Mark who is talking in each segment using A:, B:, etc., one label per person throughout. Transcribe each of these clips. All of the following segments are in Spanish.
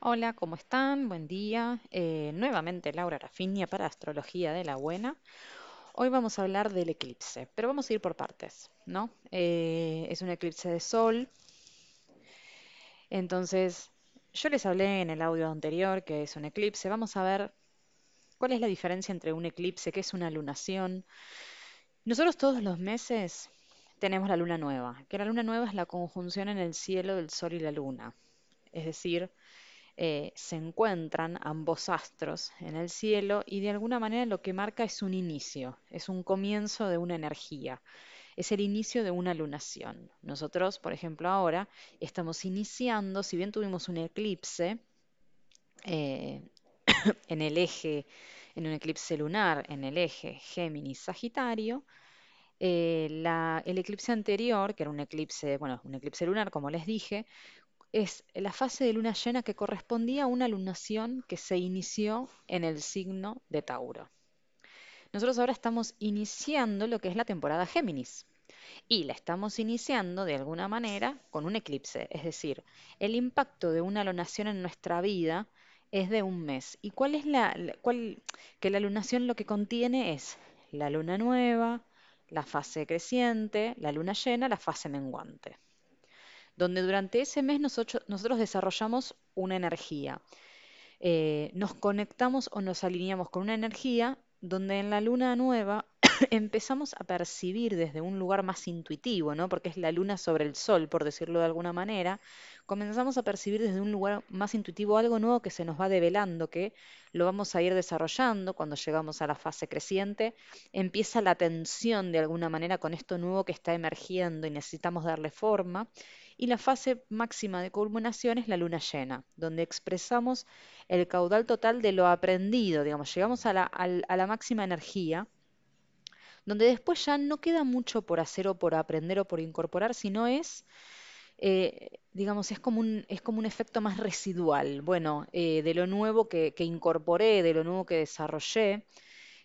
A: Hola, ¿cómo están? Buen día. Eh, nuevamente Laura Rafinia para Astrología de la Buena. Hoy vamos a hablar del eclipse, pero vamos a ir por partes, ¿no? Eh, es un eclipse de sol. Entonces, yo les hablé en el audio anterior que es un eclipse. Vamos a ver cuál es la diferencia entre un eclipse, que es una lunación. Nosotros todos los meses tenemos la luna nueva, que la luna nueva es la conjunción en el cielo del sol y la luna. Es decir, eh, se encuentran ambos astros en el cielo y de alguna manera lo que marca es un inicio, es un comienzo de una energía, es el inicio de una lunación. Nosotros, por ejemplo, ahora estamos iniciando, si bien tuvimos un eclipse eh, en el eje, en un eclipse lunar, en el eje Géminis-Sagitario, eh, el eclipse anterior, que era un eclipse, bueno, un eclipse lunar, como les dije, es la fase de luna llena que correspondía a una lunación que se inició en el signo de Tauro. Nosotros ahora estamos iniciando lo que es la temporada Géminis y la estamos iniciando de alguna manera con un eclipse, es decir, el impacto de una lunación en nuestra vida es de un mes. ¿Y cuál es la, cuál, que la lunación lo que contiene es la luna nueva, la fase creciente, la luna llena, la fase menguante donde durante ese mes nosotros, desarrollamos una energía. Eh, nos conectamos o nos alineamos con una energía donde en la luna nueva empezamos a percibir desde un lugar más intuitivo, ¿no? Porque es la luna sobre el sol, por decirlo de alguna manera, comenzamos a percibir desde un lugar más intuitivo algo nuevo que se nos va develando, que lo vamos a ir desarrollando cuando llegamos a la fase creciente, empieza la tensión de alguna manera con esto nuevo que está emergiendo y necesitamos darle forma. Y la fase máxima de culminación es la luna llena, donde expresamos el caudal total de lo aprendido, digamos, llegamos a la, máxima energía donde después ya no queda mucho por hacer o por aprender o por incorporar, sino es, eh, digamos, es como, un, es como un efecto más residual. Bueno, eh, de lo nuevo que, incorporé, de lo nuevo que desarrollé,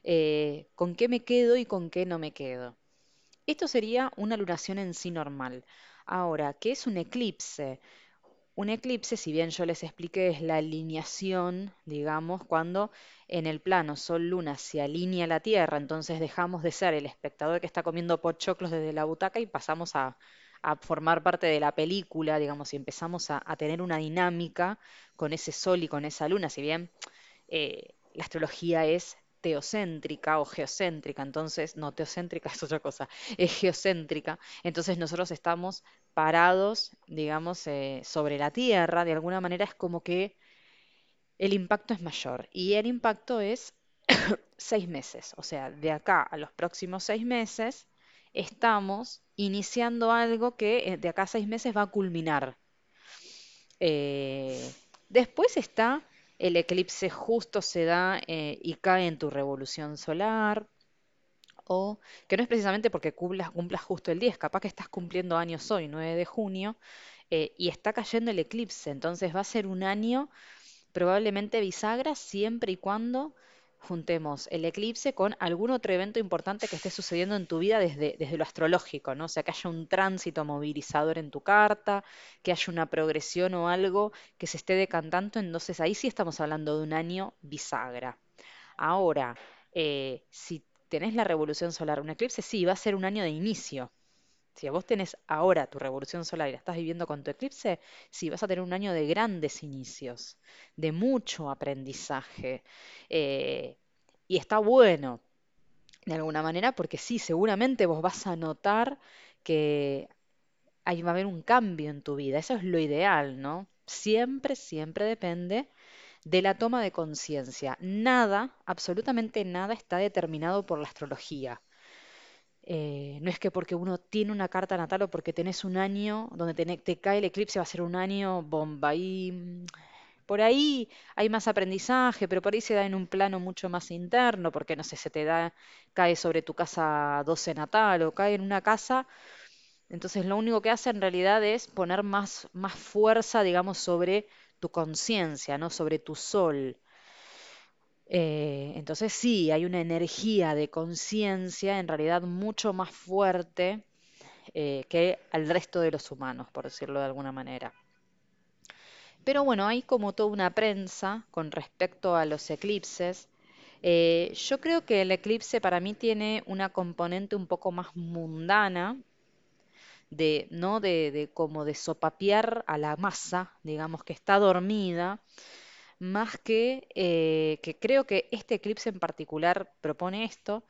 A: eh, con qué me quedo y con qué no me quedo. Esto sería una lunación en sí normal. Ahora, ¿qué es un eclipse? Un eclipse, si bien yo les expliqué, es la alineación, digamos, cuando en el plano Sol-Luna se alinea la Tierra, entonces dejamos de ser el espectador que está comiendo pochoclos desde la butaca y pasamos a, formar parte de la película, digamos, y empezamos a, tener una dinámica con ese Sol y con esa Luna, si bien eh, la astrología es teocéntrica o geocéntrica, entonces, no, teocéntrica es otra cosa, es geocéntrica, entonces nosotros estamos parados, digamos, eh, sobre la Tierra, de alguna manera es como que el impacto es mayor y el impacto es seis meses, o sea, de acá a los próximos seis meses estamos iniciando algo que eh, de acá a seis meses va a culminar. Eh, después está el eclipse justo se da eh, y cae en tu revolución solar, o que no es precisamente porque cumplas, justo el 10, capaz que estás cumpliendo años hoy, 9 de junio, eh, y está cayendo el eclipse, entonces va a ser un año probablemente bisagra siempre y cuando juntemos el eclipse con algún otro evento importante que esté sucediendo en tu vida desde, desde lo astrológico, ¿no? O sea, que haya un tránsito movilizador en tu carta, que haya una progresión o algo que se esté decantando, entonces ahí sí estamos hablando de un año bisagra. Ahora, eh, si tenés la revolución solar, un eclipse sí, va a ser un año de inicio, si vos tenés ahora tu revolución solar y la estás viviendo con tu eclipse, sí, vas a tener un año de grandes inicios, de mucho aprendizaje. Eh, y está bueno, de alguna manera, porque sí, seguramente vos vas a notar que ahí va a haber un cambio en tu vida. Eso es lo ideal, ¿no? Siempre, siempre depende de la toma de conciencia. Nada, absolutamente nada está determinado por la astrología. Eh, no es que porque uno tiene una carta natal o porque tenés un año donde te, cae el eclipse va a ser un año bomba. Y mm, por ahí hay más aprendizaje, pero por ahí se da en un plano mucho más interno, porque no sé, se te da, cae sobre tu casa 12 natal o cae en una casa. Entonces lo único que hace en realidad es poner más, más fuerza, digamos, sobre tu conciencia, ¿no? Sobre tu sol. Eh, entonces sí, hay una energía de conciencia en realidad mucho más fuerte eh, que al resto de los humanos, por decirlo de alguna manera. Pero bueno, hay como toda una prensa con respecto a los eclipses. Eh, yo creo que el eclipse para mí tiene una componente un poco más mundana, de, ¿no? De, como de sopapear a la masa, digamos que está dormida, más que, eh, que creo que este eclipse en particular propone esto,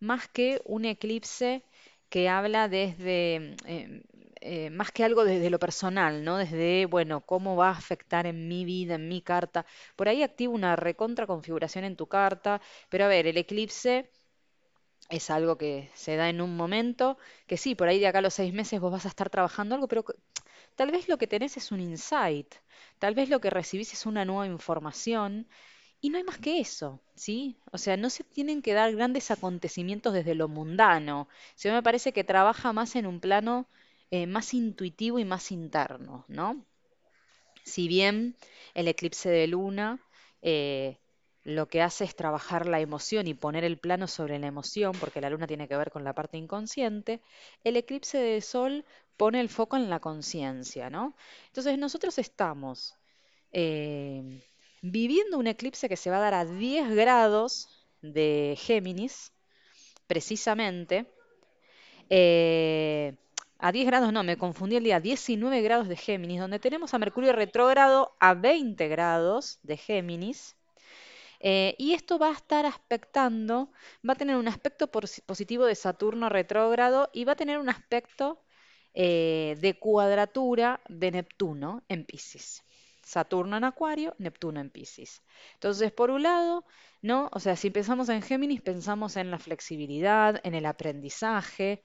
A: más que un eclipse que habla desde, eh, eh, más que algo desde lo personal, ¿no? Desde, bueno, cómo va a afectar en mi vida, en mi carta. Por ahí activa una recontra configuración en tu carta, pero a ver, el eclipse es algo que se da en un momento, que sí, por ahí de acá a los seis meses vos vas a estar trabajando algo, pero tal vez lo que tenés es un insight, tal vez lo que recibís es una nueva información y no hay más que eso, ¿sí? O sea, no se tienen que dar grandes acontecimientos desde lo mundano, sino me parece que trabaja más en un plano eh, más intuitivo y más interno, ¿no? Si bien el eclipse de luna eh, lo que hace es trabajar la emoción y poner el plano sobre la emoción, porque la luna tiene que ver con la parte inconsciente, el eclipse de sol pone el foco en la conciencia, ¿no? Entonces nosotros estamos eh, viviendo un eclipse que se va a dar a 10 grados de Géminis, precisamente. eh, a 10 grados, no, me confundí el día, 19 grados de Géminis, donde tenemos a Mercurio retrógrado a 20 grados de Géminis. Eh, y esto va a estar aspectando, va a tener un aspecto posi- positivo de Saturno retrógrado y va a tener un aspecto eh, de cuadratura de Neptuno en Piscis. Saturno en Acuario, Neptuno en Piscis. Entonces, por un lado, ¿no? O sea, si pensamos en Géminis, pensamos en la flexibilidad, en el aprendizaje,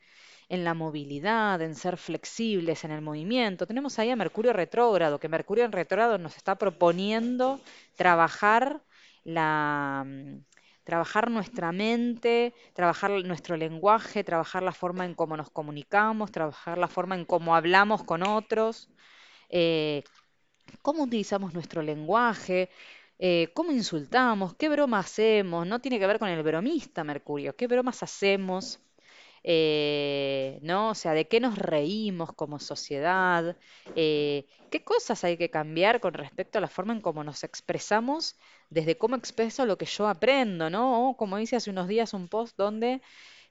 A: en la movilidad, en ser flexibles en el movimiento. Tenemos ahí a Mercurio retrógrado, que Mercurio en retrógrado nos está proponiendo trabajar la, mm, trabajar nuestra mente, trabajar nuestro lenguaje, trabajar la forma en cómo nos comunicamos, trabajar la forma en cómo hablamos con otros, eh, cómo utilizamos nuestro lenguaje, eh, cómo insultamos, qué broma hacemos. No tiene que ver con el bromista, Mercurio, qué bromas hacemos eh, ¿no? O sea, de qué nos reímos como sociedad, eh, qué cosas hay que cambiar con respecto a la forma en cómo nos expresamos, desde cómo expreso lo que yo aprendo, ¿no? O como dice hace unos días un post donde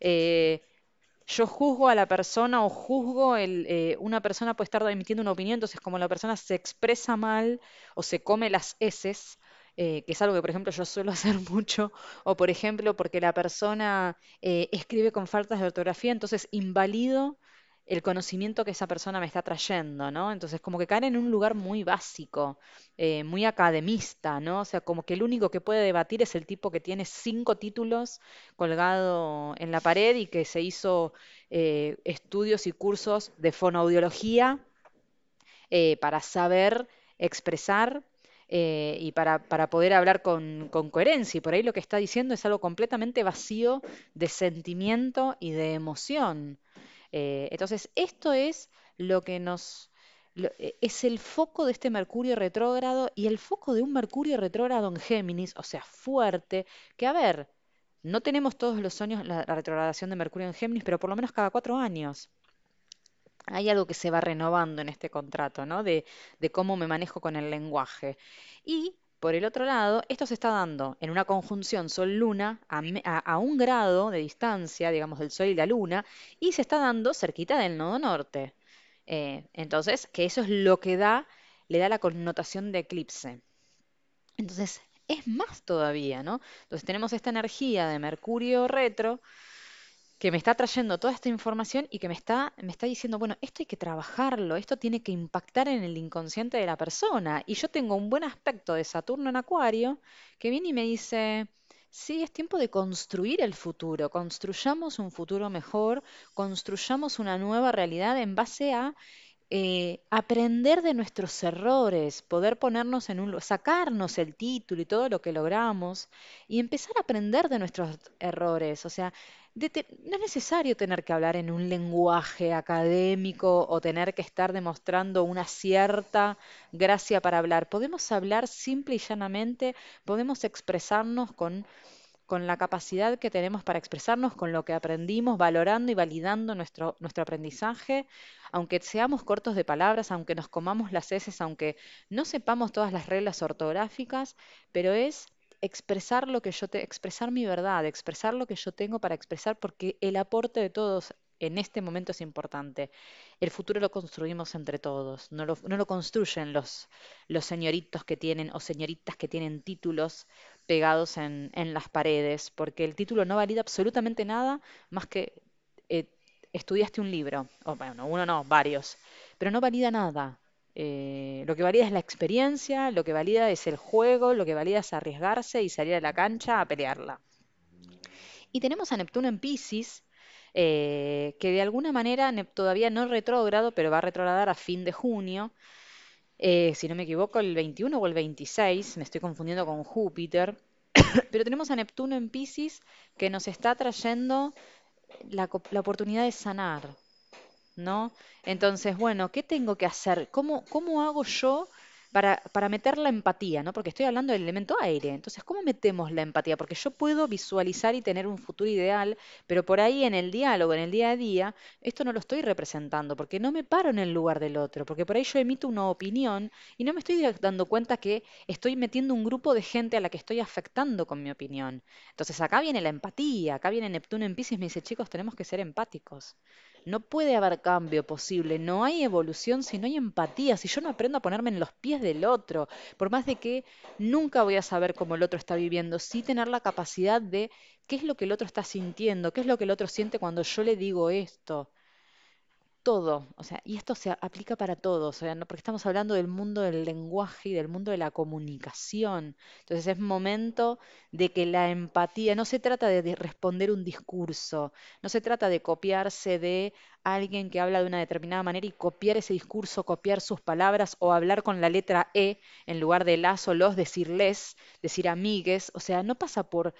A: eh, yo juzgo a la persona o juzgo una persona puede estar emitiendo una opinión, entonces como la persona se expresa mal o se come las heces, eh, que es algo que por ejemplo yo suelo hacer mucho, o por ejemplo porque la persona eh, escribe con faltas de ortografía, entonces invalido el conocimiento que esa persona me está trayendo, ¿no? Entonces como que caen en un lugar muy básico, eh, muy academista, ¿no? O sea, como que el único que puede debatir es el tipo que tiene cinco títulos colgado en la pared y que se hizo estudios y cursos de fonoaudiología para saber expresar eh, y para, para poder hablar con, coherencia. Y por ahí lo que está diciendo es algo completamente vacío de sentimiento y de emoción. Eh, entonces, esto es lo que nos... eh, es el foco de este Mercurio retrógrado y el foco de un Mercurio retrógrado en Géminis, o sea, fuerte, que a ver, no tenemos todos los años la, la retrogradación de Mercurio en Géminis, pero por lo menos cada cuatro años. Hay algo que se va renovando en este contrato, ¿no? De, de cómo me manejo con el lenguaje. Y por el otro lado, esto se está dando en una conjunción Sol-Luna a, un grado de distancia, digamos, del Sol y la Luna, y se está dando cerquita del nodo norte. Eh, entonces, que eso es lo que da, le da la connotación de eclipse. Entonces, es más todavía, ¿no? Entonces tenemos esta energía de Mercurio retro que me está trayendo toda esta información y que me está, me está diciendo, bueno, esto hay que trabajarlo, esto tiene que impactar en el inconsciente de la persona. Y yo tengo un buen aspecto de Saturno en Acuario que viene y me dice, sí, es tiempo de construir el futuro, construyamos un futuro mejor, construyamos una nueva realidad en base a eh, aprender de nuestros errores, poder ponernos en un, sacarnos el título y todo lo que logramos y empezar a aprender de nuestros errores. O sea, no es necesario tener que hablar en un lenguaje académico o tener que estar demostrando una cierta gracia para hablar. Podemos hablar simple y llanamente, podemos expresarnos con con la capacidad que tenemos para expresarnos, con lo que aprendimos, valorando y validando nuestro, nuestro aprendizaje, aunque seamos cortos de palabras, aunque nos comamos las heces, aunque no sepamos todas las reglas ortográficas, pero es expresar lo que yo te, expresar mi verdad, expresar lo que yo tengo para expresar, porque el aporte de todos en este momento es importante. El futuro lo construimos entre todos, no lo, no lo construyen los, los señoritos que tienen o señoritas que tienen títulos pegados en, en las paredes, porque el título no valida absolutamente nada más que eh, estudiaste un libro, o bueno, uno no, varios, pero no valida nada. Eh, lo que valida es la experiencia, lo que valida es el juego, lo que valida es arriesgarse y salir a la cancha a pelearla. Y tenemos a Neptuno en Pisces, eh, que de alguna manera todavía no retrógrado, pero va a retrogradar a fin de junio. Eh, si no me equivoco, el 21 o el 26, me estoy confundiendo con Júpiter. pero tenemos a Neptuno en Pisces que nos está trayendo la, la oportunidad de sanar, ¿no? Entonces, bueno, ¿qué tengo que hacer? ¿Cómo, cómo hago yo para, para meter la empatía, ¿no? Porque estoy hablando del elemento aire. Entonces, ¿cómo metemos la empatía? Porque yo puedo visualizar y tener un futuro ideal, pero por ahí en el diálogo, en el día a día, esto no lo estoy representando, porque no me paro en el lugar del otro, porque por ahí yo emito una opinión y no me estoy dando cuenta que estoy metiendo un grupo de gente a la que estoy afectando con mi opinión. Entonces, acá viene la empatía, acá viene Neptuno en Pisces y me dice, chicos, tenemos que ser empáticos. No puede haber cambio posible, no hay evolución si no hay empatía, si yo no aprendo a ponerme en los pies del otro, por más de que nunca voy a saber cómo el otro está viviendo, sí tener la capacidad de qué es lo que el otro está sintiendo, qué es lo que el otro siente cuando yo le digo esto todo, o sea, y esto se aplica para todos, o sea, no, porque estamos hablando del mundo del lenguaje y del mundo de la comunicación. Entonces es momento de que la empatía, no se trata de, de responder un discurso, no se trata de copiarse de alguien que habla de una determinada manera y copiar ese discurso, copiar sus palabras o hablar con la letra E en lugar de las o los, decir les, decir amigues, o sea, no pasa por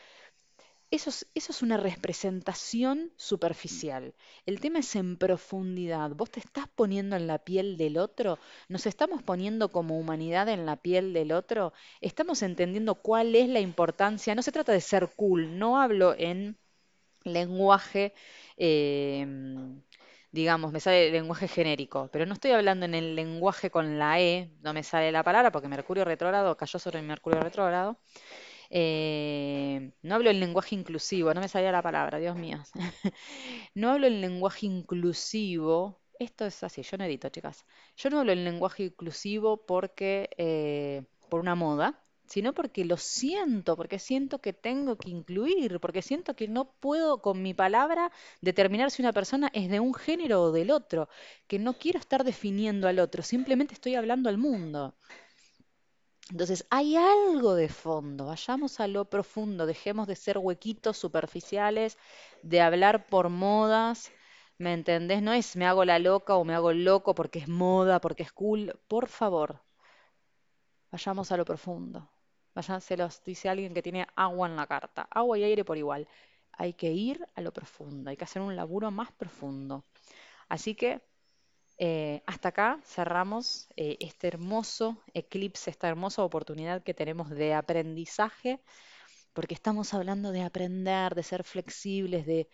A: eso es, una representación superficial. El tema es en profundidad. Vos te estás poniendo en la piel del otro, nos estamos poniendo como humanidad en la piel del otro, estamos entendiendo cuál es la importancia. No se trata de ser cool, no hablo en lenguaje, em, digamos, me sale el lenguaje genérico, pero no estoy hablando en el lenguaje con la E, no me sale la palabra porque Mercurio retrógrado cayó sobre Mercurio retrógrado. Eh, no hablo el lenguaje inclusivo, no me salía la palabra, Dios mío. no hablo el lenguaje inclusivo. Esto es así, yo no edito, chicas. Yo no hablo el lenguaje inclusivo porque eh, por una moda, sino porque lo siento, porque siento que tengo que incluir, porque siento que no puedo con mi palabra determinar si una persona es de un género o del otro, que no quiero estar definiendo al otro, simplemente estoy hablando al mundo. Entonces, hay algo de fondo, vayamos a lo profundo, dejemos de ser huequitos superficiales, de hablar por modas, ¿me entendés? No es me hago la loca o me hago loco porque es moda, porque es cool, por favor, vayamos a lo profundo. Se los dice alguien que tiene agua en la carta, agua y aire por igual. Hay que ir a lo profundo, hay que hacer un laburo más profundo. Así que eh, hasta acá cerramos eh, este hermoso eclipse, esta hermosa oportunidad que tenemos de aprendizaje, porque estamos hablando de aprender, de ser flexibles, de,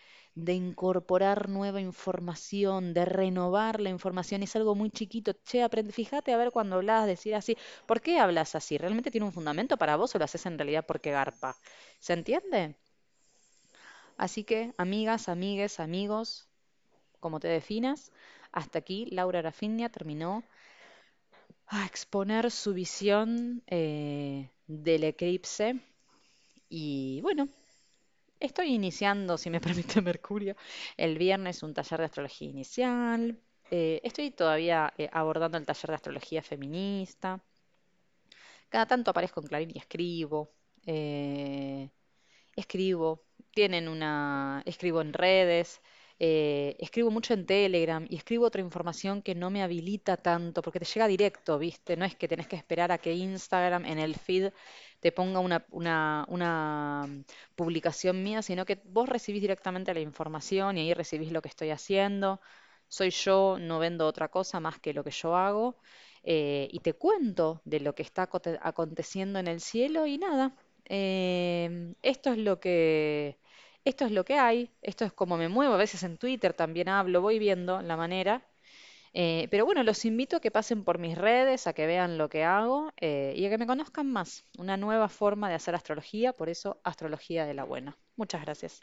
A: incorporar nueva información, de renovar la información. Es algo muy chiquito. Che, fíjate a ver cuando hablas, decir así. ¿Por qué hablas así? ¿Realmente tiene un fundamento para vos o lo haces en realidad porque garpa? ¿Se entiende? Así que, amigas, amigues, amigos, como te definas, hasta aquí Laura Rafinha terminó a exponer su visión eh, del eclipse y bueno, estoy iniciando, si me permite Mercurio, el viernes un taller de astrología inicial. Eh, estoy todavía eh, abordando el taller de astrología feminista. Cada tanto aparezco en Clarín y escribo. escribo, tienen una, escribo en redes. Eh, escribo mucho en Telegram y escribo otra información que no me habilita tanto, porque te llega directo, ¿viste? No es que tenés que esperar a que Instagram en el feed te ponga una, una, mm, publicación mía, sino que vos recibís directamente la información y ahí recibís lo que estoy haciendo. Soy yo, no vendo otra cosa más que lo que yo hago. Eh, y te cuento de lo que está aconteciendo en el cielo y nada, Em, esto es lo que, esto es lo que hay, esto es como me muevo, a veces en Twitter también hablo, voy viendo la manera. Eh, pero bueno, los invito a que pasen por mis redes, a que vean lo que hago eh, y a que me conozcan más. Una nueva forma de hacer astrología, por eso astrología de la buena. Muchas gracias.